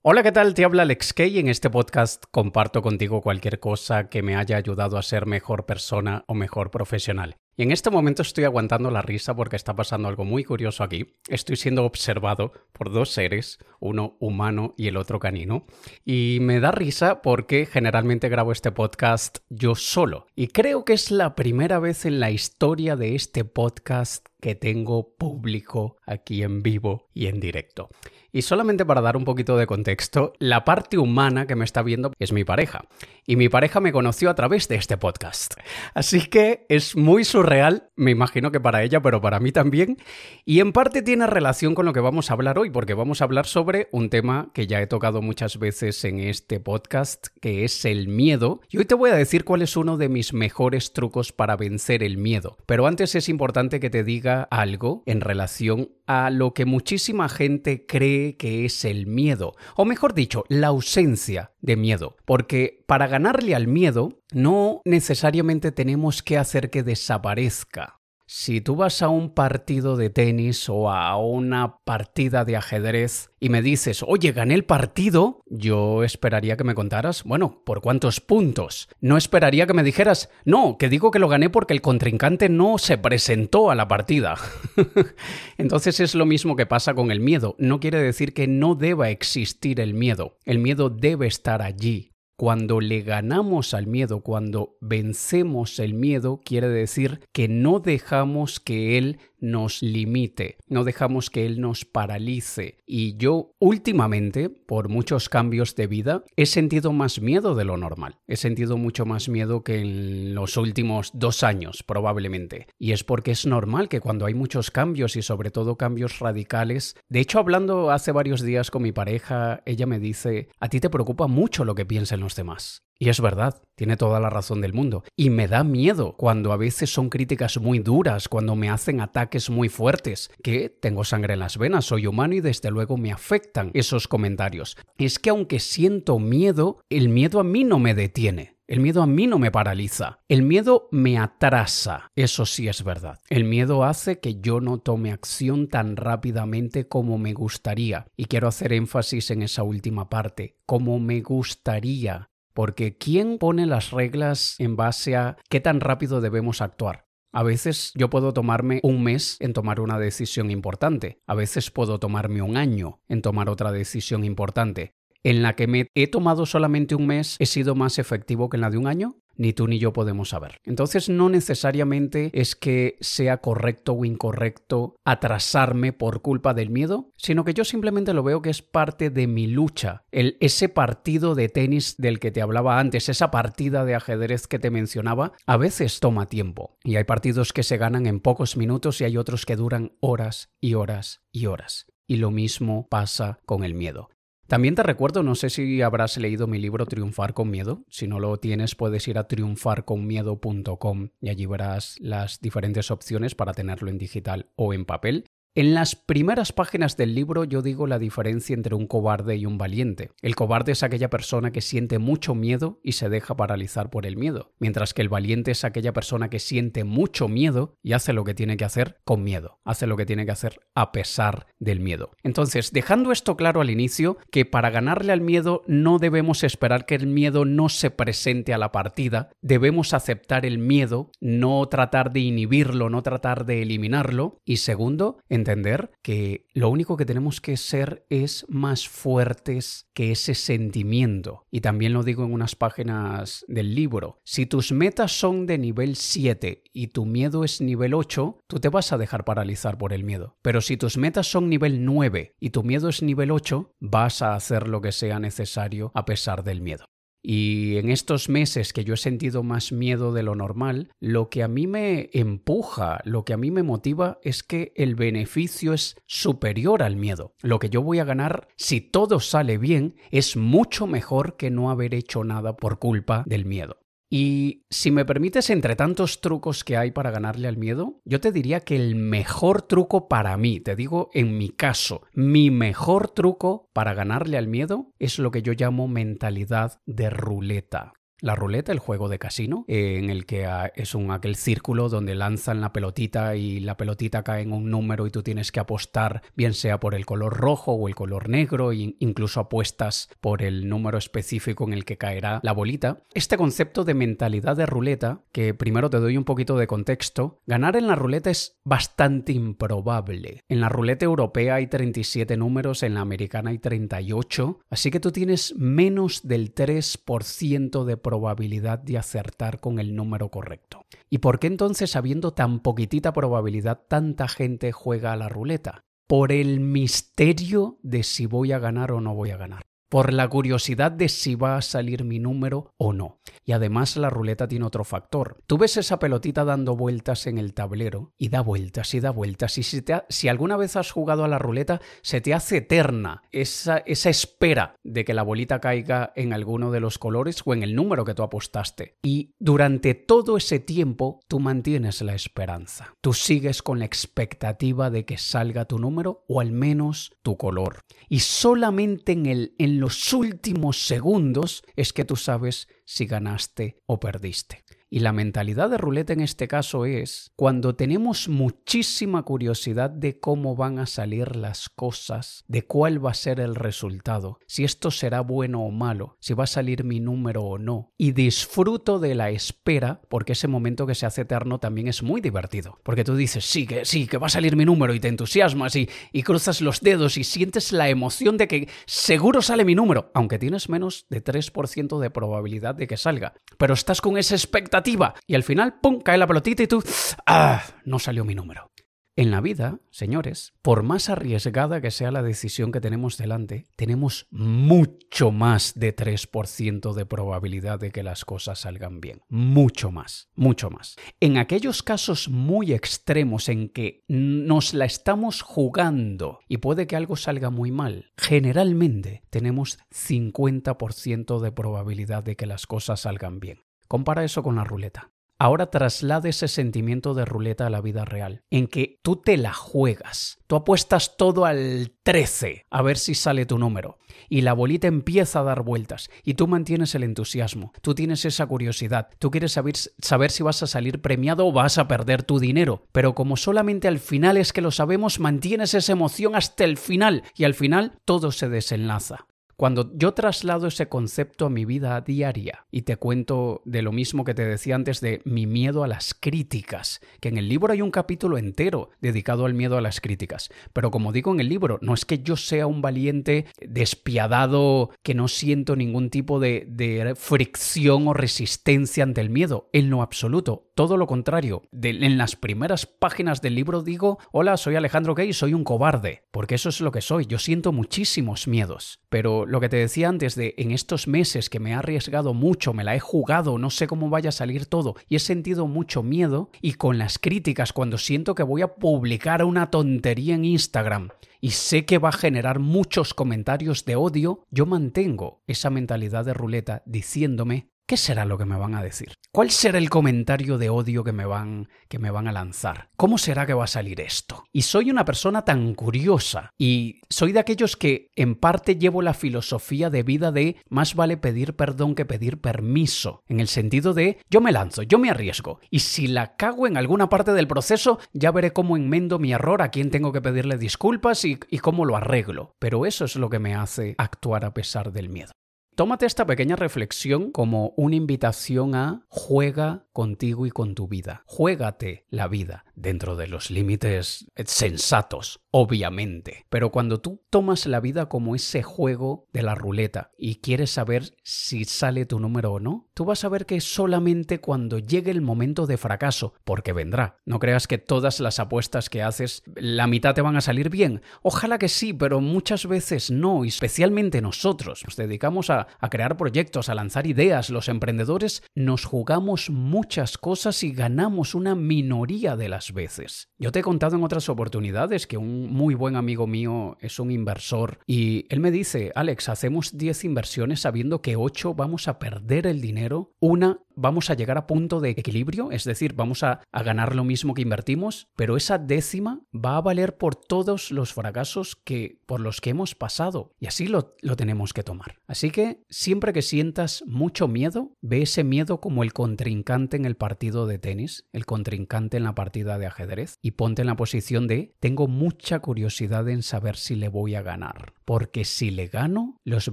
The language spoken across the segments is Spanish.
Hola, ¿qué tal? Te habla Alex Kay. En este podcast comparto contigo cualquier cosa que me haya ayudado a ser mejor persona o mejor profesional. Y en este momento estoy aguantando la risa porque está pasando algo muy curioso aquí. Estoy siendo observado por dos seres, uno humano y el otro canino. Y me da risa porque generalmente grabo este podcast yo solo. Y creo que es la primera vez en la historia de este podcast que tengo público aquí en vivo y en directo. Y solamente para dar un poquito de contexto, la parte humana que me está viendo es mi pareja. Y mi pareja me conoció a través de este podcast. Así que es muy surreal, me imagino que para ella, pero para mí también. Y en parte tiene relación con lo que vamos a hablar hoy, porque vamos a hablar sobre un tema que ya he tocado muchas veces en este podcast, que es el miedo. Y hoy te voy a decir cuál es uno de mis mejores trucos para vencer el miedo. Pero antes es importante que te diga algo en relación a lo que muchísima gente cree que es el miedo, o mejor dicho, la ausencia de miedo, porque para ganarle al miedo no necesariamente tenemos que hacer que desaparezca. Si tú vas a un partido de tenis o a una partida de ajedrez y me dices, oye, gané el partido, yo esperaría que me contaras, bueno, ¿por cuántos puntos? No esperaría que me dijeras, no, que digo que lo gané porque el contrincante no se presentó a la partida. Entonces es lo mismo que pasa con el miedo. No quiere decir que no deba existir el miedo. El miedo debe estar allí. Cuando le ganamos al miedo, cuando vencemos el miedo, quiere decir que no dejamos que él nos limite, no dejamos que Él nos paralice. Y yo últimamente, por muchos cambios de vida, he sentido más miedo de lo normal. He sentido mucho más miedo que en los últimos dos años, probablemente. Y es porque es normal que cuando hay muchos cambios y sobre todo cambios radicales, de hecho hablando hace varios días con mi pareja, ella me dice, a ti te preocupa mucho lo que piensen los demás. Y es verdad, tiene toda la razón del mundo. Y me da miedo cuando a veces son críticas muy duras, cuando me hacen ataques muy fuertes, que tengo sangre en las venas, soy humano y desde luego me afectan esos comentarios. Es que aunque siento miedo, el miedo a mí no me detiene. El miedo a mí no me paraliza. El miedo me atrasa. Eso sí es verdad. El miedo hace que yo no tome acción tan rápidamente como me gustaría. Y quiero hacer énfasis en esa última parte. Como me gustaría. Porque ¿quién pone las reglas en base a qué tan rápido debemos actuar? A veces yo puedo tomarme un mes en tomar una decisión importante, a veces puedo tomarme un año en tomar otra decisión importante. En la que me he tomado solamente un mes, ¿he sido más efectivo que en la de un año? Ni tú ni yo podemos saber. Entonces no necesariamente es que sea correcto o incorrecto atrasarme por culpa del miedo, sino que yo simplemente lo veo que es parte de mi lucha. El, ese partido de tenis del que te hablaba antes, esa partida de ajedrez que te mencionaba, a veces toma tiempo. Y hay partidos que se ganan en pocos minutos y hay otros que duran horas y horas y horas. Y lo mismo pasa con el miedo. También te recuerdo, no sé si habrás leído mi libro Triunfar con Miedo. Si no lo tienes, puedes ir a triunfarconmiedo.com y allí verás las diferentes opciones para tenerlo en digital o en papel. En las primeras páginas del libro yo digo la diferencia entre un cobarde y un valiente. El cobarde es aquella persona que siente mucho miedo y se deja paralizar por el miedo, mientras que el valiente es aquella persona que siente mucho miedo y hace lo que tiene que hacer con miedo, hace lo que tiene que hacer a pesar del miedo. Entonces, dejando esto claro al inicio, que para ganarle al miedo no debemos esperar que el miedo no se presente a la partida, debemos aceptar el miedo, no tratar de inhibirlo, no tratar de eliminarlo, y segundo, entender que lo único que tenemos que ser es más fuertes que ese sentimiento. Y también lo digo en unas páginas del libro. Si tus metas son de nivel 7 y tu miedo es nivel 8, tú te vas a dejar paralizar por el miedo. Pero si tus metas son nivel 9 y tu miedo es nivel 8, vas a hacer lo que sea necesario a pesar del miedo. Y en estos meses que yo he sentido más miedo de lo normal, lo que a mí me empuja, lo que a mí me motiva es que el beneficio es superior al miedo. Lo que yo voy a ganar si todo sale bien es mucho mejor que no haber hecho nada por culpa del miedo. Y si me permites, entre tantos trucos que hay para ganarle al miedo, yo te diría que el mejor truco para mí, te digo en mi caso, mi mejor truco para ganarle al miedo es lo que yo llamo mentalidad de ruleta. La ruleta, el juego de casino, en el que ah, es un aquel círculo donde lanzan la pelotita y la pelotita cae en un número y tú tienes que apostar, bien sea por el color rojo o el color negro, e incluso apuestas por el número específico en el que caerá la bolita. Este concepto de mentalidad de ruleta, que primero te doy un poquito de contexto, ganar en la ruleta es bastante improbable. En la ruleta europea hay 37 números, en la americana hay 38, así que tú tienes menos del 3% de probabilidad de acertar con el número correcto. ¿Y por qué entonces, habiendo tan poquitita probabilidad, tanta gente juega a la ruleta? Por el misterio de si voy a ganar o no voy a ganar por la curiosidad de si va a salir mi número o no. Y además la ruleta tiene otro factor. Tú ves esa pelotita dando vueltas en el tablero y da vueltas y da vueltas. Y si, si alguna vez has jugado a la ruleta, se te hace eterna esa, esa espera de que la bolita caiga en alguno de los colores o en el número que tú apostaste. Y durante todo ese tiempo tú mantienes la esperanza. Tú sigues con la expectativa de que salga tu número o al menos tu color. Y solamente en, el, los últimos segundos es que tú sabes si ganaste o perdiste. Y la mentalidad de ruleta en este caso es cuando tenemos muchísima curiosidad de cómo van a salir las cosas, de cuál va a ser el resultado, si esto será bueno o malo, si va a salir mi número o no. Y disfruto de la espera porque ese momento que se hace eterno también es muy divertido. Porque tú dices, sí, que sí, que va a salir mi número y te entusiasmas y, cruzas los dedos y sientes la emoción de que seguro sale mi número, aunque tienes menos de 3% de probabilidad de que salga. Pero estás con esa expectativa y al final, ¡pum!, cae la pelotita y tú, ¡ah! No salió mi número. En la vida, señores, por más arriesgada que sea la decisión que tenemos delante, tenemos mucho más de 3% de probabilidad de que las cosas salgan bien. Mucho más, mucho más. En aquellos casos muy extremos en que nos la estamos jugando y puede que algo salga muy mal, generalmente tenemos 50% de probabilidad de que las cosas salgan bien. Compara eso con la ruleta. Ahora traslade ese sentimiento de ruleta a la vida real, en que tú te la juegas, tú apuestas todo al 13 a ver si sale tu número, y la bolita empieza a dar vueltas, y tú mantienes el entusiasmo, tú tienes esa curiosidad, tú quieres saber, saber si vas a salir premiado o vas a perder tu dinero, pero como solamente al final es que lo sabemos, mantienes esa emoción hasta el final, y al final todo se desenlaza. Cuando yo traslado ese concepto a mi vida diaria y te cuento de lo mismo que te decía antes de mi miedo a las críticas, que en el libro hay un capítulo entero dedicado al miedo a las críticas, pero como digo en el libro, no es que yo sea un valiente despiadado que no siento ningún tipo de, fricción o resistencia ante el miedo, en lo absoluto, todo lo contrario. en las primeras páginas del libro digo, hola, soy Alejandro Gay, soy un cobarde, porque eso es lo que soy, yo siento muchísimos miedos, pero lo que te decía antes de en estos meses que me he arriesgado mucho, me la he jugado, no sé cómo vaya a salir todo y he sentido mucho miedo y con las críticas cuando siento que voy a publicar una tontería en Instagram y sé que va a generar muchos comentarios de odio, yo mantengo esa mentalidad de ruleta diciéndome ¿Qué será lo que me van a decir? ¿Cuál será el comentario de odio que me van que me van a lanzar? ¿Cómo será que va a salir esto? Y soy una persona tan curiosa y soy de aquellos que en parte llevo la filosofía de vida de más vale pedir perdón que pedir permiso, en el sentido de yo me lanzo, yo me arriesgo y si la cago en alguna parte del proceso ya veré cómo enmendo mi error, a quién tengo que pedirle disculpas y, y cómo lo arreglo. Pero eso es lo que me hace actuar a pesar del miedo. Tómate esta pequeña reflexión como una invitación a juega contigo y con tu vida. Juégate la vida dentro de los límites sensatos, obviamente. Pero cuando tú tomas la vida como ese juego de la ruleta y quieres saber si sale tu número o no, tú vas a ver que solamente cuando llegue el momento de fracaso, porque vendrá. No creas que todas las apuestas que haces, la mitad te van a salir bien. Ojalá que sí, pero muchas veces no, y especialmente nosotros. Nos dedicamos a, a crear proyectos, a lanzar ideas. Los emprendedores nos jugamos muchas cosas y ganamos una minoría de las veces. Yo te he contado en otras oportunidades que un muy buen amigo mío es un inversor y él me dice, Alex, hacemos 10 inversiones sabiendo que 8 vamos a perder el dinero, una vamos a llegar a punto de equilibrio, es decir, vamos a, ganar lo mismo que invertimos, pero esa décima va a valer por todos los fracasos que por los que hemos pasado y así lo, lo tenemos que tomar. Así que siempre que sientas mucho miedo, ve ese miedo como el contrincante en el partido de tenis, el contrincante en la partida de ajedrez, y ponte en la posición de tengo mucha curiosidad en saber si le voy a ganar. Porque si le gano, los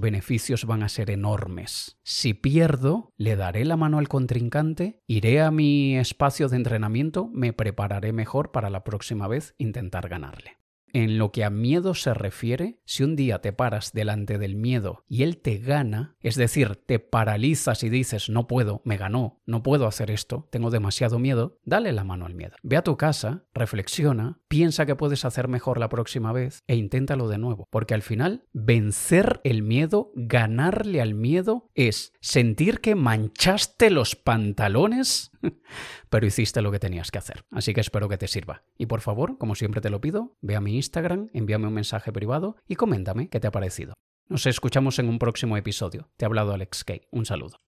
beneficios van a ser enormes. Si pierdo, le daré la mano al contrincante, iré a mi espacio de entrenamiento, me prepararé mejor para la próxima vez intentar ganarle. En lo que a miedo se refiere, si un día te paras delante del miedo y él te gana, es decir, te paralizas y dices, no puedo, me ganó, no puedo hacer esto, tengo demasiado miedo, dale la mano al miedo. Ve a tu casa, reflexiona, piensa que puedes hacer mejor la próxima vez e inténtalo de nuevo. Porque al final, vencer el miedo, ganarle al miedo, es sentir que manchaste los pantalones pero hiciste lo que tenías que hacer. Así que espero que te sirva. Y por favor, como siempre te lo pido, ve a mi Instagram, envíame un mensaje privado y coméntame qué te ha parecido. Nos escuchamos en un próximo episodio. Te ha hablado Alex Kay. Un saludo.